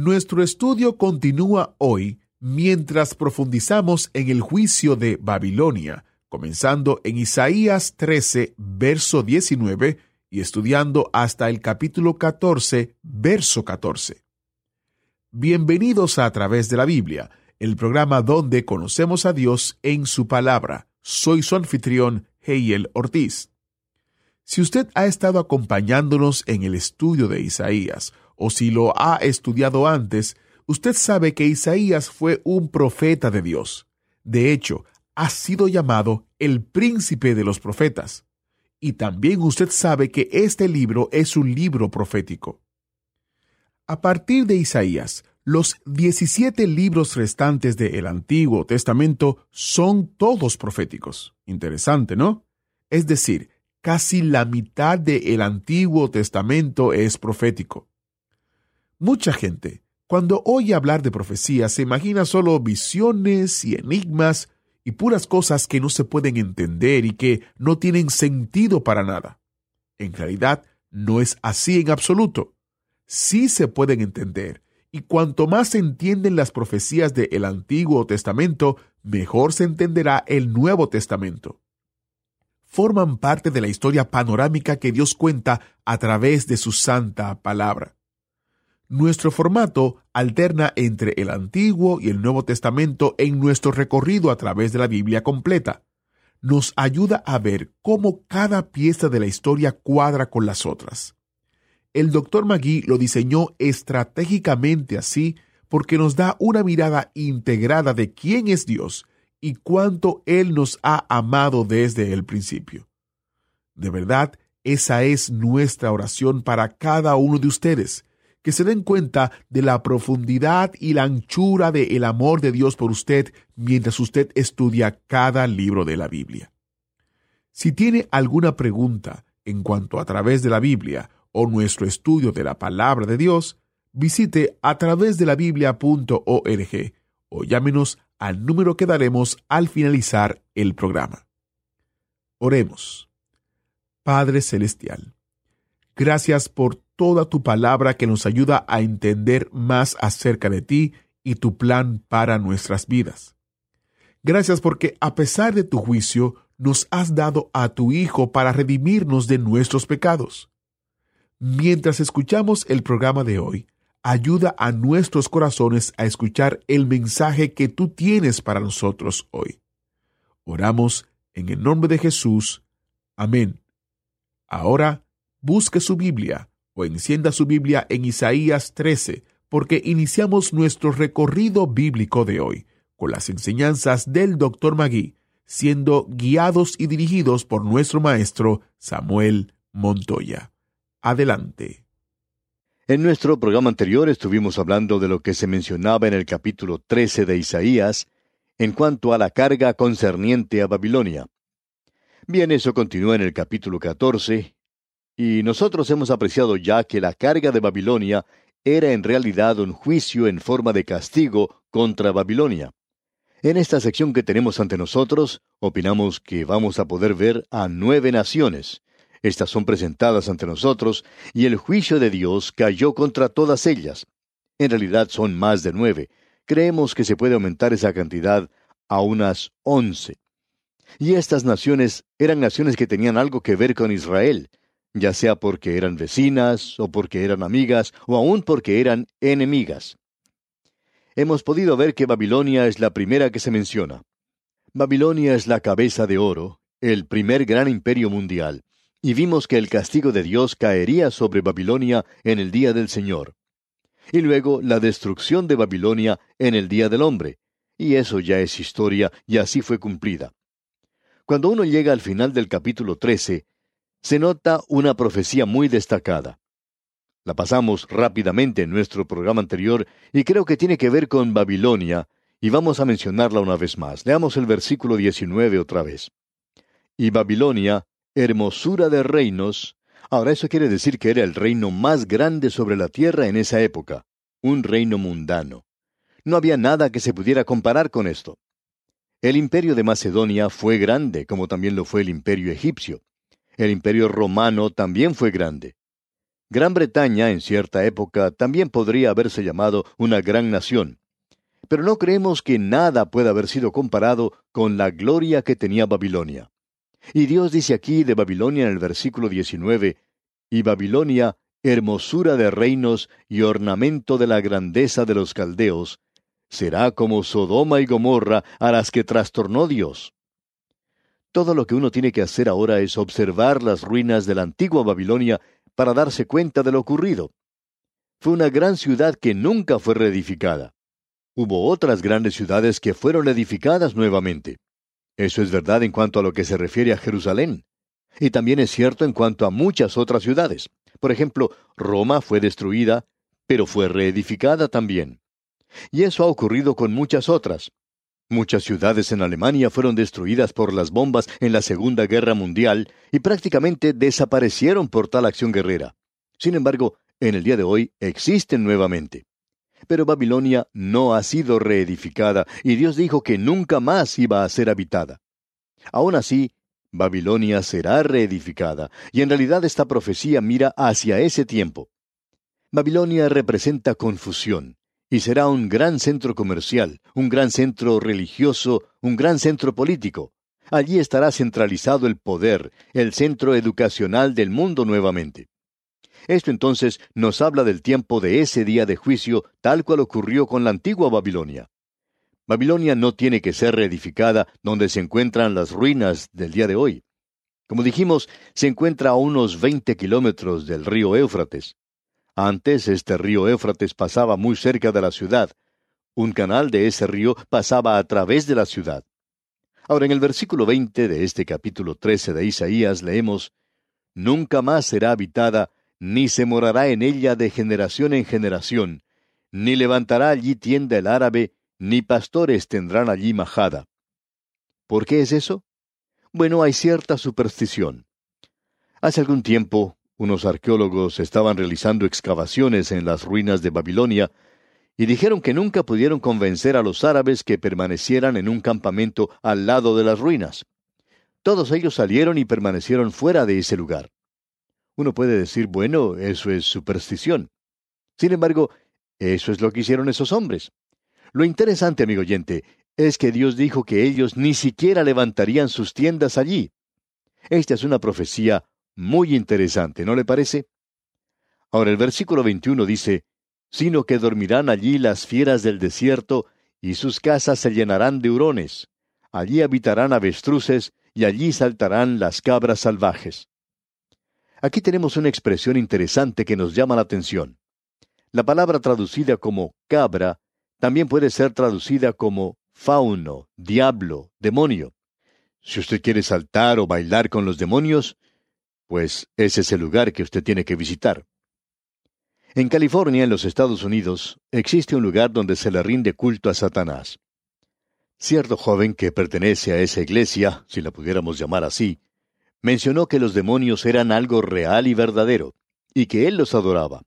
Nuestro estudio continúa hoy mientras profundizamos en el juicio de Babilonia, comenzando en Isaías 13, verso 19 y estudiando hasta el capítulo 14, verso 14. Bienvenidos a, a través de la Biblia, el programa donde conocemos a Dios en su palabra. Soy su anfitrión, Heiel Ortiz. Si usted ha estado acompañándonos en el estudio de Isaías, o si lo ha estudiado antes, usted sabe que Isaías fue un profeta de Dios. De hecho, ha sido llamado el príncipe de los profetas. Y también usted sabe que este libro es un libro profético. A partir de Isaías, los 17 libros restantes del Antiguo Testamento son todos proféticos. Interesante, ¿no? Es decir, casi la mitad del Antiguo Testamento es profético. Mucha gente, cuando oye hablar de profecía, se imagina solo visiones y enigmas y puras cosas que no se pueden entender y que no tienen sentido para nada. En realidad, no es así en absoluto. Sí se pueden entender, y cuanto más se entienden las profecías del Antiguo Testamento, mejor se entenderá el Nuevo Testamento. Forman parte de la historia panorámica que Dios cuenta a través de su santa palabra. Nuestro formato alterna entre el Antiguo y el Nuevo Testamento en nuestro recorrido a través de la Biblia completa. Nos ayuda a ver cómo cada pieza de la historia cuadra con las otras. El Dr. Magui lo diseñó estratégicamente así porque nos da una mirada integrada de quién es Dios y cuánto Él nos ha amado desde el principio. De verdad, esa es nuestra oración para cada uno de ustedes, que se den cuenta de la profundidad y la anchura del el amor de Dios por usted mientras usted estudia cada libro de la Biblia. Si tiene alguna pregunta en cuanto a través de la Biblia o nuestro estudio de la palabra de Dios, visite a través de la biblia.org o llámenos al número que daremos al finalizar el programa. Oremos. Padre Celestial, gracias por toda tu palabra que nos ayuda a entender más acerca de ti y tu plan para nuestras vidas. Gracias porque a pesar de tu juicio, nos has dado a tu Hijo para redimirnos de nuestros pecados. Mientras escuchamos el programa de hoy, ayuda a nuestros corazones a escuchar el mensaje que tú tienes para nosotros hoy. Oramos en el nombre de Jesús. Amén. Ahora, busque su Biblia o encienda su Biblia en Isaías 13, porque iniciamos nuestro recorrido bíblico de hoy con las enseñanzas del Dr. Magui, siendo guiados y dirigidos por nuestro maestro Samuel Montoya. Adelante. En nuestro programa anterior estuvimos hablando de lo que se mencionaba en el capítulo 13 de Isaías en cuanto a la carga concerniente a Babilonia. Bien, eso continúa en el capítulo 14, y nosotros hemos apreciado ya que la carga de Babilonia era en realidad un juicio en forma de castigo contra Babilonia. En esta sección que tenemos ante nosotros, opinamos que vamos a poder ver a nueve naciones, estas son presentadas ante nosotros, y el juicio de Dios cayó contra todas ellas. En realidad son más de nueve. Creemos que se puede aumentar esa cantidad a unas once. Y estas naciones eran naciones que tenían algo que ver con Israel, ya sea porque eran vecinas, o porque eran amigas, o aún porque eran enemigas. Hemos podido ver que Babilonia es la primera que se menciona. Babilonia es la cabeza de oro, el primer gran imperio mundial y vimos que el castigo de Dios caería sobre Babilonia en el día del Señor. Y luego la destrucción de Babilonia en el día del hombre. Y eso ya es historia y así fue cumplida. Cuando uno llega al final del capítulo 13, se nota una profecía muy destacada. La pasamos rápidamente en nuestro programa anterior y creo que tiene que ver con Babilonia, y vamos a mencionarla una vez más. Leamos el versículo 19 otra vez. Y Babilonia, hermosura de reinos, ahora eso quiere decir que era el reino más grande sobre la tierra en esa época, un reino mundano. No había nada que se pudiera comparar con esto. El imperio de Macedonia fue grande, como también lo fue el imperio egipcio. El imperio romano también fue grande. Gran Bretaña en cierta época también podría haberse llamado una gran nación. Pero no creemos que nada pueda haber sido comparado con la gloria que tenía Babilonia. Y Dios dice aquí de Babilonia en el versículo 19, y Babilonia, hermosura de reinos y ornamento de la grandeza de los caldeos, será como Sodoma y Gomorra a las que trastornó Dios. Todo lo que uno tiene que hacer ahora es observar las ruinas de la antigua Babilonia para darse cuenta de lo ocurrido. Fue una gran ciudad que nunca fue reedificada. Hubo otras grandes ciudades que fueron edificadas nuevamente. Eso es verdad en cuanto a lo que se refiere a Jerusalén. Y también es cierto en cuanto a muchas otras ciudades. Por ejemplo, Roma fue destruida, pero fue reedificada también. Y eso ha ocurrido con muchas otras. Muchas ciudades en Alemania fueron destruidas por las bombas en la Segunda Guerra Mundial y prácticamente desaparecieron por tal acción guerrera. Sin embargo, en el día de hoy existen nuevamente. Pero Babilonia no ha sido reedificada y Dios dijo que nunca más iba a ser habitada. Aún así, Babilonia será reedificada, y en realidad esta profecía mira hacia ese tiempo. Babilonia representa confusión, y será un gran centro comercial, un gran centro religioso, un gran centro político. Allí estará centralizado el poder, el centro educacional del mundo nuevamente. Esto entonces nos habla del tiempo de ese día de juicio tal cual ocurrió con la antigua Babilonia. Babilonia no tiene que ser reedificada donde se encuentran las ruinas del día de hoy. Como dijimos, se encuentra a unos 20 kilómetros del río Éufrates. Antes este río Éufrates pasaba muy cerca de la ciudad. Un canal de ese río pasaba a través de la ciudad. Ahora en el versículo 20 de este capítulo 13 de Isaías leemos, Nunca más será habitada, ni se morará en ella de generación en generación, ni levantará allí tienda el árabe, ni pastores tendrán allí majada. ¿Por qué es eso? Bueno, hay cierta superstición. Hace algún tiempo, unos arqueólogos estaban realizando excavaciones en las ruinas de Babilonia y dijeron que nunca pudieron convencer a los árabes que permanecieran en un campamento al lado de las ruinas. Todos ellos salieron y permanecieron fuera de ese lugar. Uno puede decir, bueno, eso es superstición. Sin embargo, eso es lo que hicieron esos hombres. Lo interesante, amigo oyente, es que Dios dijo que ellos ni siquiera levantarían sus tiendas allí. Esta es una profecía muy interesante, ¿no le parece? Ahora el versículo 21 dice, sino que dormirán allí las fieras del desierto, y sus casas se llenarán de hurones. Allí habitarán avestruces, y allí saltarán las cabras salvajes. Aquí tenemos una expresión interesante que nos llama la atención. La palabra traducida como cabra también puede ser traducida como fauno, diablo, demonio. Si usted quiere saltar o bailar con los demonios, pues ese es el lugar que usted tiene que visitar. En California, en los Estados Unidos, existe un lugar donde se le rinde culto a Satanás. Cierto joven que pertenece a esa iglesia, si la pudiéramos llamar así, mencionó que los demonios eran algo real y verdadero, y que él los adoraba.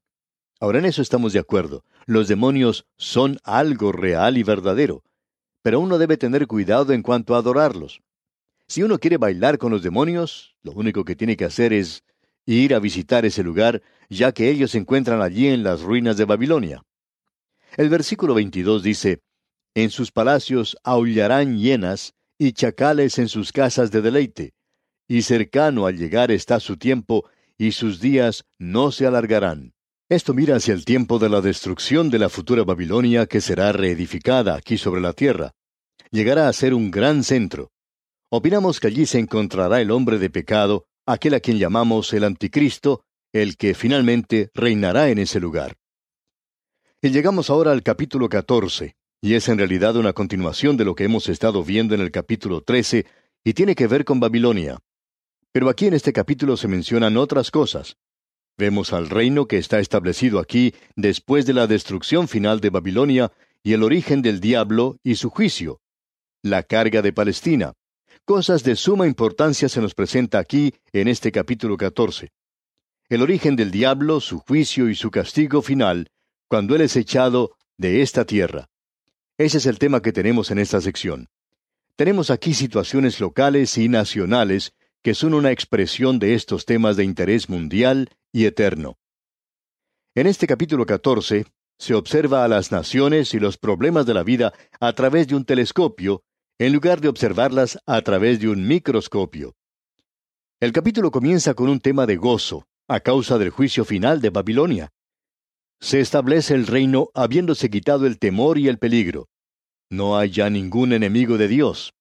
Ahora en eso estamos de acuerdo. Los demonios son algo real y verdadero, pero uno debe tener cuidado en cuanto a adorarlos. Si uno quiere bailar con los demonios, lo único que tiene que hacer es ir a visitar ese lugar, ya que ellos se encuentran allí en las ruinas de Babilonia. El versículo 22 dice, En sus palacios aullarán hienas y chacales en sus casas de deleite, y cercano al llegar está su tiempo, y sus días no se alargarán. Esto mira hacia el tiempo de la destrucción de la futura Babilonia que será reedificada aquí sobre la tierra. Llegará a ser un gran centro. Opinamos que allí se encontrará el hombre de pecado, aquel a quien llamamos el anticristo, el que finalmente reinará en ese lugar. Y llegamos ahora al capítulo 14, y es en realidad una continuación de lo que hemos estado viendo en el capítulo 13, y tiene que ver con Babilonia. Pero aquí en este capítulo se mencionan otras cosas. Vemos al reino que está establecido aquí después de la destrucción final de Babilonia y el origen del diablo y su juicio. La carga de Palestina. Cosas de suma importancia se nos presenta aquí en este capítulo 14. El origen del diablo, su juicio y su castigo final, cuando él es echado de esta tierra. Ese es el tema que tenemos en esta sección. Tenemos aquí situaciones locales y nacionales que son una expresión de estos temas de interés mundial y eterno. En este capítulo 14 se observa a las naciones y los problemas de la vida a través de un telescopio, en lugar de observarlas a través de un microscopio. El capítulo comienza con un tema de gozo, a causa del juicio final de Babilonia. Se establece el reino habiéndose quitado el temor y el peligro. No hay ya ningún enemigo de Dios.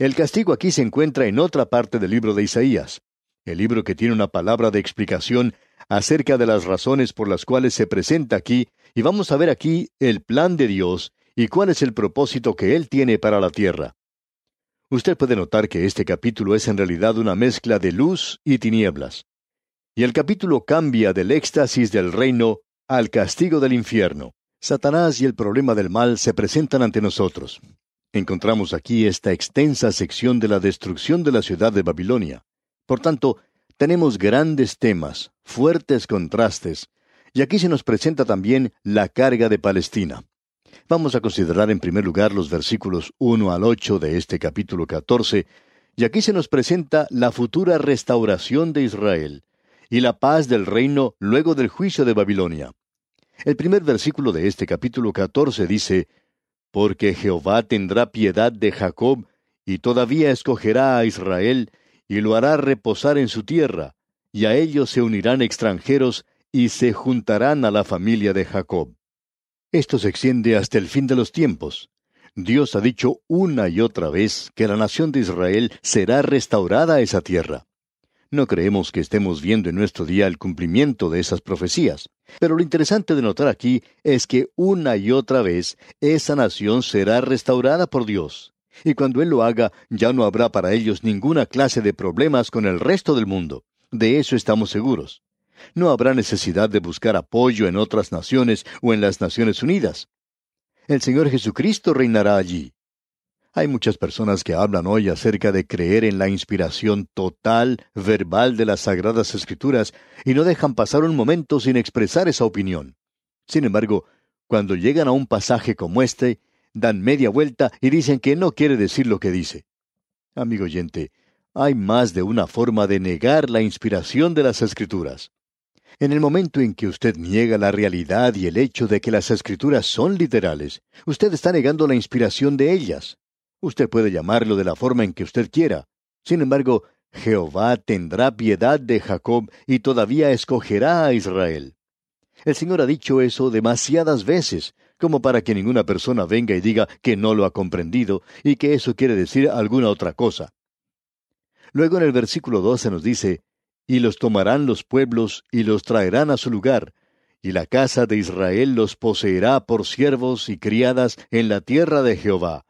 El castigo aquí se encuentra en otra parte del libro de Isaías, el libro que tiene una palabra de explicación acerca de las razones por las cuales se presenta aquí, y vamos a ver aquí el plan de Dios y cuál es el propósito que Él tiene para la tierra. Usted puede notar que este capítulo es en realidad una mezcla de luz y tinieblas. Y el capítulo cambia del éxtasis del reino al castigo del infierno. Satanás y el problema del mal se presentan ante nosotros. Encontramos aquí esta extensa sección de la destrucción de la ciudad de Babilonia. Por tanto, tenemos grandes temas, fuertes contrastes, y aquí se nos presenta también la carga de Palestina. Vamos a considerar en primer lugar los versículos 1 al 8 de este capítulo 14, y aquí se nos presenta la futura restauración de Israel y la paz del reino luego del juicio de Babilonia. El primer versículo de este capítulo 14 dice, porque Jehová tendrá piedad de Jacob, y todavía escogerá a Israel, y lo hará reposar en su tierra, y a ellos se unirán extranjeros, y se juntarán a la familia de Jacob. Esto se extiende hasta el fin de los tiempos. Dios ha dicho una y otra vez que la nación de Israel será restaurada a esa tierra. No creemos que estemos viendo en nuestro día el cumplimiento de esas profecías. Pero lo interesante de notar aquí es que una y otra vez esa nación será restaurada por Dios. Y cuando Él lo haga, ya no habrá para ellos ninguna clase de problemas con el resto del mundo. De eso estamos seguros. No habrá necesidad de buscar apoyo en otras naciones o en las Naciones Unidas. El Señor Jesucristo reinará allí. Hay muchas personas que hablan hoy acerca de creer en la inspiración total, verbal de las Sagradas Escrituras y no dejan pasar un momento sin expresar esa opinión. Sin embargo, cuando llegan a un pasaje como este, dan media vuelta y dicen que no quiere decir lo que dice. Amigo oyente, hay más de una forma de negar la inspiración de las Escrituras. En el momento en que usted niega la realidad y el hecho de que las Escrituras son literales, usted está negando la inspiración de ellas. Usted puede llamarlo de la forma en que usted quiera. Sin embargo, Jehová tendrá piedad de Jacob y todavía escogerá a Israel. El Señor ha dicho eso demasiadas veces, como para que ninguna persona venga y diga que no lo ha comprendido y que eso quiere decir alguna otra cosa. Luego en el versículo 12 nos dice, Y los tomarán los pueblos y los traerán a su lugar, y la casa de Israel los poseerá por siervos y criadas en la tierra de Jehová,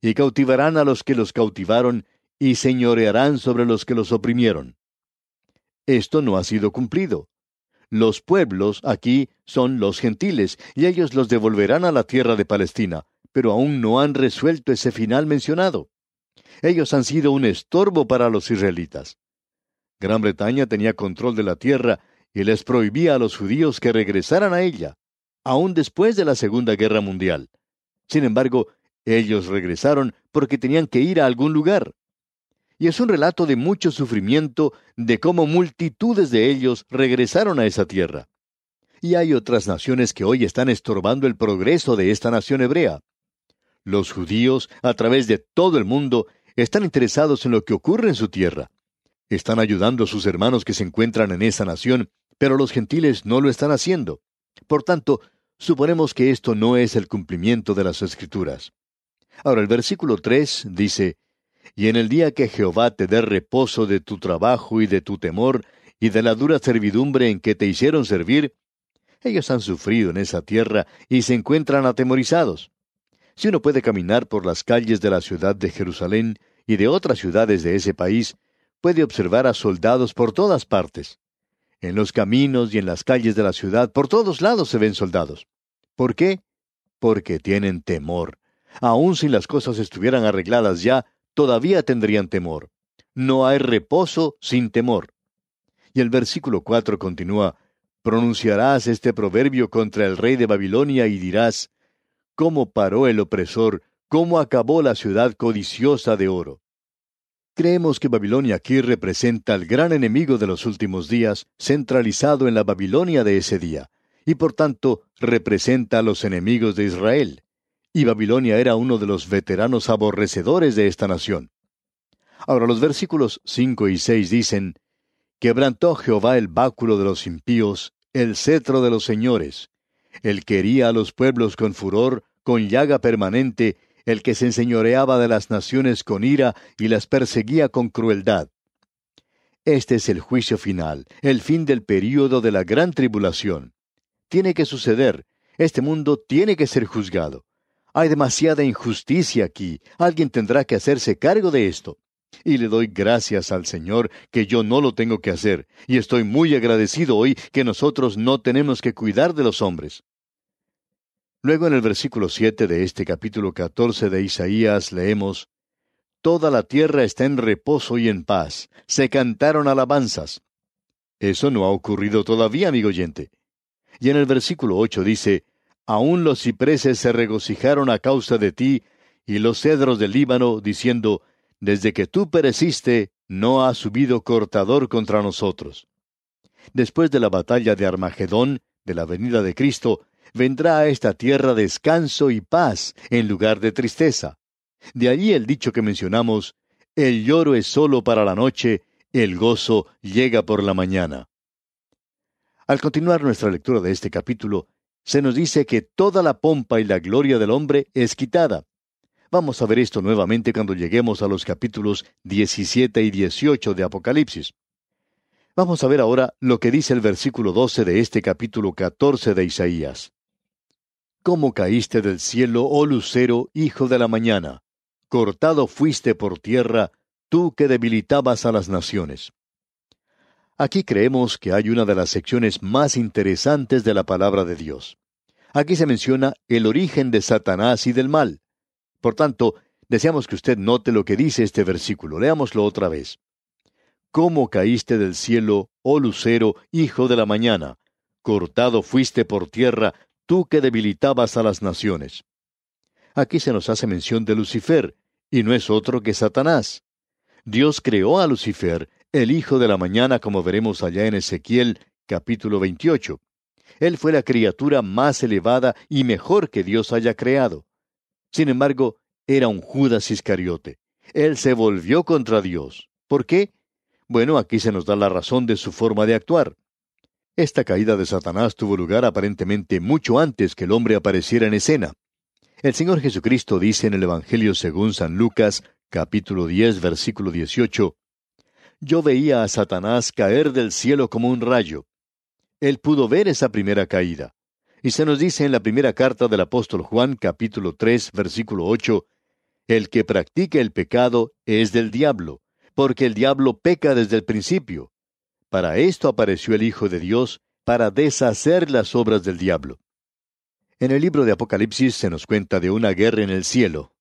y cautivarán a los que los cautivaron, y señorearán sobre los que los oprimieron. Esto no ha sido cumplido. Los pueblos aquí son los gentiles, y ellos los devolverán a la tierra de Palestina, pero aún no han resuelto ese final mencionado. Ellos han sido un estorbo para los israelitas. Gran Bretaña tenía control de la tierra y les prohibía a los judíos que regresaran a ella, aún después de la Segunda Guerra Mundial. Sin embargo, ellos regresaron porque tenían que ir a algún lugar. Y es un relato de mucho sufrimiento de cómo multitudes de ellos regresaron a esa tierra. Y hay otras naciones que hoy están estorbando el progreso de esta nación hebrea. Los judíos, a través de todo el mundo, están interesados en lo que ocurre en su tierra. Están ayudando a sus hermanos que se encuentran en esa nación, pero los gentiles no lo están haciendo. Por tanto, suponemos que esto no es el cumplimiento de las escrituras. Ahora el versículo 3 dice, Y en el día que Jehová te dé reposo de tu trabajo y de tu temor, y de la dura servidumbre en que te hicieron servir, ellos han sufrido en esa tierra y se encuentran atemorizados. Si uno puede caminar por las calles de la ciudad de Jerusalén y de otras ciudades de ese país, puede observar a soldados por todas partes. En los caminos y en las calles de la ciudad, por todos lados se ven soldados. ¿Por qué? Porque tienen temor. Aun si las cosas estuvieran arregladas ya, todavía tendrían temor. No hay reposo sin temor. Y el versículo 4 continúa, pronunciarás este proverbio contra el rey de Babilonia y dirás, ¿cómo paró el opresor? ¿Cómo acabó la ciudad codiciosa de oro? Creemos que Babilonia aquí representa al gran enemigo de los últimos días, centralizado en la Babilonia de ese día, y por tanto representa a los enemigos de Israel. Y Babilonia era uno de los veteranos aborrecedores de esta nación. Ahora los versículos 5 y 6 dicen, Quebrantó Jehová el báculo de los impíos, el cetro de los señores. Él quería a los pueblos con furor, con llaga permanente, el que se enseñoreaba de las naciones con ira y las perseguía con crueldad. Este es el juicio final, el fin del período de la gran tribulación. Tiene que suceder, este mundo tiene que ser juzgado. Hay demasiada injusticia aquí, alguien tendrá que hacerse cargo de esto. Y le doy gracias al Señor que yo no lo tengo que hacer, y estoy muy agradecido hoy que nosotros no tenemos que cuidar de los hombres. Luego en el versículo siete de este capítulo catorce de Isaías leemos Toda la tierra está en reposo y en paz, se cantaron alabanzas. Eso no ha ocurrido todavía, amigo oyente. Y en el versículo ocho dice Aún los cipreses se regocijaron a causa de ti, y los cedros del Líbano, diciendo desde que tú pereciste, no ha subido cortador contra nosotros. Después de la batalla de Armagedón, de la venida de Cristo, vendrá a esta tierra descanso y paz en lugar de tristeza. De allí el dicho que mencionamos, el lloro es solo para la noche, el gozo llega por la mañana. Al continuar nuestra lectura de este capítulo, se nos dice que toda la pompa y la gloria del hombre es quitada. Vamos a ver esto nuevamente cuando lleguemos a los capítulos 17 y 18 de Apocalipsis. Vamos a ver ahora lo que dice el versículo 12 de este capítulo 14 de Isaías. ¿Cómo caíste del cielo, oh lucero, hijo de la mañana? Cortado fuiste por tierra, tú que debilitabas a las naciones. Aquí creemos que hay una de las secciones más interesantes de la palabra de Dios. Aquí se menciona el origen de Satanás y del mal. Por tanto, deseamos que usted note lo que dice este versículo. Leámoslo otra vez. ¿Cómo caíste del cielo, oh lucero, hijo de la mañana? Cortado fuiste por tierra, tú que debilitabas a las naciones. Aquí se nos hace mención de Lucifer, y no es otro que Satanás. Dios creó a Lucifer, el hijo de la mañana, como veremos allá en Ezequiel capítulo 28. Él fue la criatura más elevada y mejor que Dios haya creado. Sin embargo, era un Judas Iscariote. Él se volvió contra Dios. ¿Por qué? Bueno, aquí se nos da la razón de su forma de actuar. Esta caída de Satanás tuvo lugar aparentemente mucho antes que el hombre apareciera en escena. El Señor Jesucristo dice en el Evangelio según San Lucas, capítulo 10, versículo 18, Yo veía a Satanás caer del cielo como un rayo. Él pudo ver esa primera caída. Y se nos dice en la primera carta del apóstol Juan capítulo 3 versículo 8, El que practica el pecado es del diablo, porque el diablo peca desde el principio. Para esto apareció el Hijo de Dios, para deshacer las obras del diablo. En el libro de Apocalipsis se nos cuenta de una guerra en el cielo.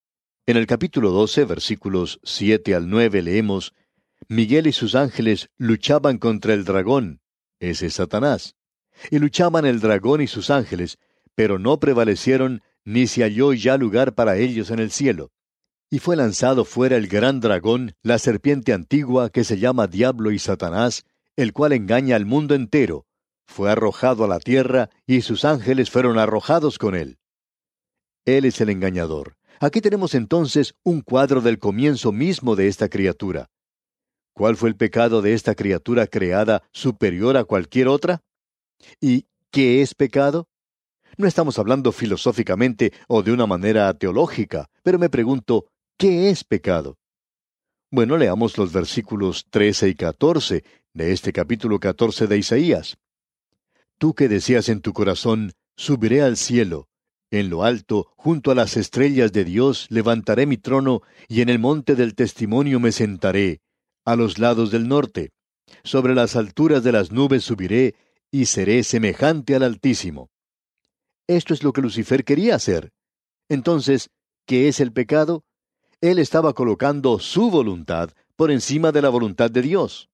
En el capítulo 12, versículos 7 al 9 leemos, Miguel y sus ángeles luchaban contra el dragón, ese es Satanás y luchaban el dragón y sus ángeles, pero no prevalecieron, ni se halló ya lugar para ellos en el cielo. Y fue lanzado fuera el gran dragón, la serpiente antigua que se llama Diablo y Satanás, el cual engaña al mundo entero. Fue arrojado a la tierra, y sus ángeles fueron arrojados con él. Él es el engañador. Aquí tenemos entonces un cuadro del comienzo mismo de esta criatura. ¿Cuál fue el pecado de esta criatura creada superior a cualquier otra? ¿Y qué es pecado? No estamos hablando filosóficamente o de una manera teológica, pero me pregunto, ¿qué es pecado? Bueno, leamos los versículos 13 y 14 de este capítulo 14 de Isaías. Tú que decías en tu corazón, subiré al cielo, en lo alto, junto a las estrellas de Dios, levantaré mi trono, y en el monte del testimonio me sentaré, a los lados del norte. Sobre las alturas de las nubes subiré y seré semejante al Altísimo. Esto es lo que Lucifer quería hacer. Entonces, ¿qué es el pecado? Él estaba colocando su voluntad por encima de la voluntad de Dios.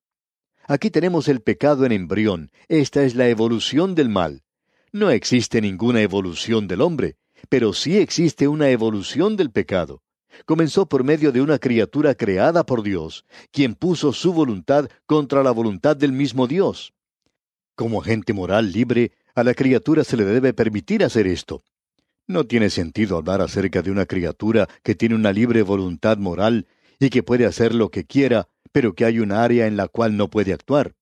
Aquí tenemos el pecado en embrión. Esta es la evolución del mal. No existe ninguna evolución del hombre, pero sí existe una evolución del pecado. Comenzó por medio de una criatura creada por Dios, quien puso su voluntad contra la voluntad del mismo Dios. Como agente moral libre, a la criatura se le debe permitir hacer esto. No tiene sentido hablar acerca de una criatura que tiene una libre voluntad moral y que puede hacer lo que quiera, pero que hay un área en la cual no puede actuar.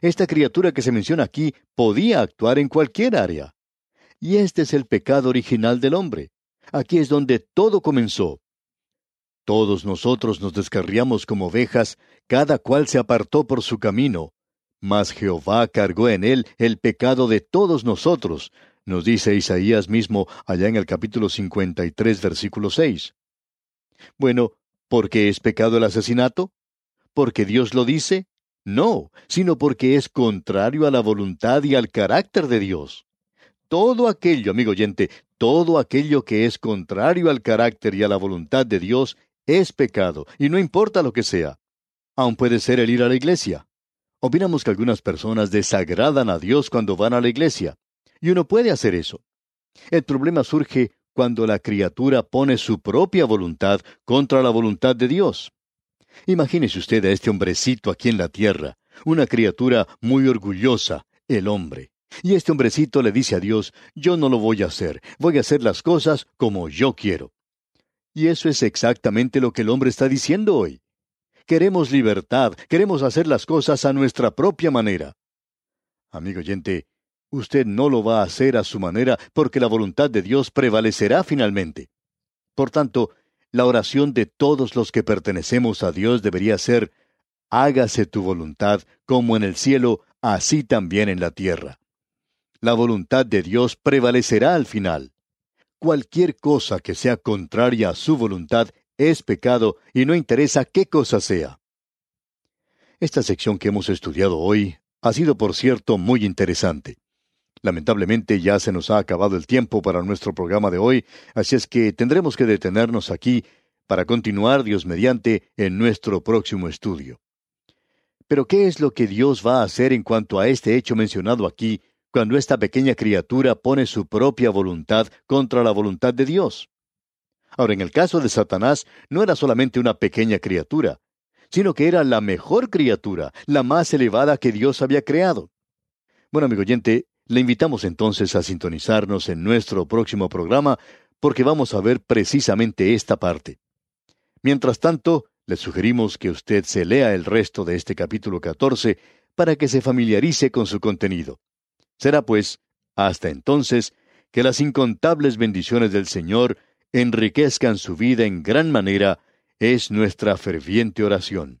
Esta criatura que se menciona aquí podía actuar en cualquier área. Y este es el pecado original del hombre. Aquí es donde todo comenzó. Todos nosotros nos descarriamos como ovejas, cada cual se apartó por su camino, mas Jehová cargó en él el pecado de todos nosotros, nos dice Isaías mismo allá en el capítulo 53, versículo 6. Bueno, ¿por qué es pecado el asesinato? ¿Porque Dios lo dice? No, sino porque es contrario a la voluntad y al carácter de Dios. Todo aquello, amigo oyente, todo aquello que es contrario al carácter y a la voluntad de Dios es pecado, y no importa lo que sea. Aun puede ser el ir a la iglesia. Opinamos que algunas personas desagradan a Dios cuando van a la iglesia, y uno puede hacer eso. El problema surge cuando la criatura pone su propia voluntad contra la voluntad de Dios. Imagínese usted a este hombrecito aquí en la tierra, una criatura muy orgullosa, el hombre. Y este hombrecito le dice a Dios, yo no lo voy a hacer, voy a hacer las cosas como yo quiero. Y eso es exactamente lo que el hombre está diciendo hoy. Queremos libertad, queremos hacer las cosas a nuestra propia manera. Amigo oyente, usted no lo va a hacer a su manera porque la voluntad de Dios prevalecerá finalmente. Por tanto, la oración de todos los que pertenecemos a Dios debería ser, hágase tu voluntad como en el cielo, así también en la tierra. La voluntad de Dios prevalecerá al final. Cualquier cosa que sea contraria a su voluntad es pecado y no interesa qué cosa sea. Esta sección que hemos estudiado hoy ha sido, por cierto, muy interesante. Lamentablemente ya se nos ha acabado el tiempo para nuestro programa de hoy, así es que tendremos que detenernos aquí para continuar, Dios mediante, en nuestro próximo estudio. Pero ¿qué es lo que Dios va a hacer en cuanto a este hecho mencionado aquí, cuando esta pequeña criatura pone su propia voluntad contra la voluntad de Dios? Ahora, en el caso de Satanás, no era solamente una pequeña criatura, sino que era la mejor criatura, la más elevada que Dios había creado. Bueno, amigo oyente, le invitamos entonces a sintonizarnos en nuestro próximo programa porque vamos a ver precisamente esta parte. Mientras tanto, le sugerimos que usted se lea el resto de este capítulo 14 para que se familiarice con su contenido. Será pues, hasta entonces, que las incontables bendiciones del Señor enriquezcan su vida en gran manera, es nuestra ferviente oración.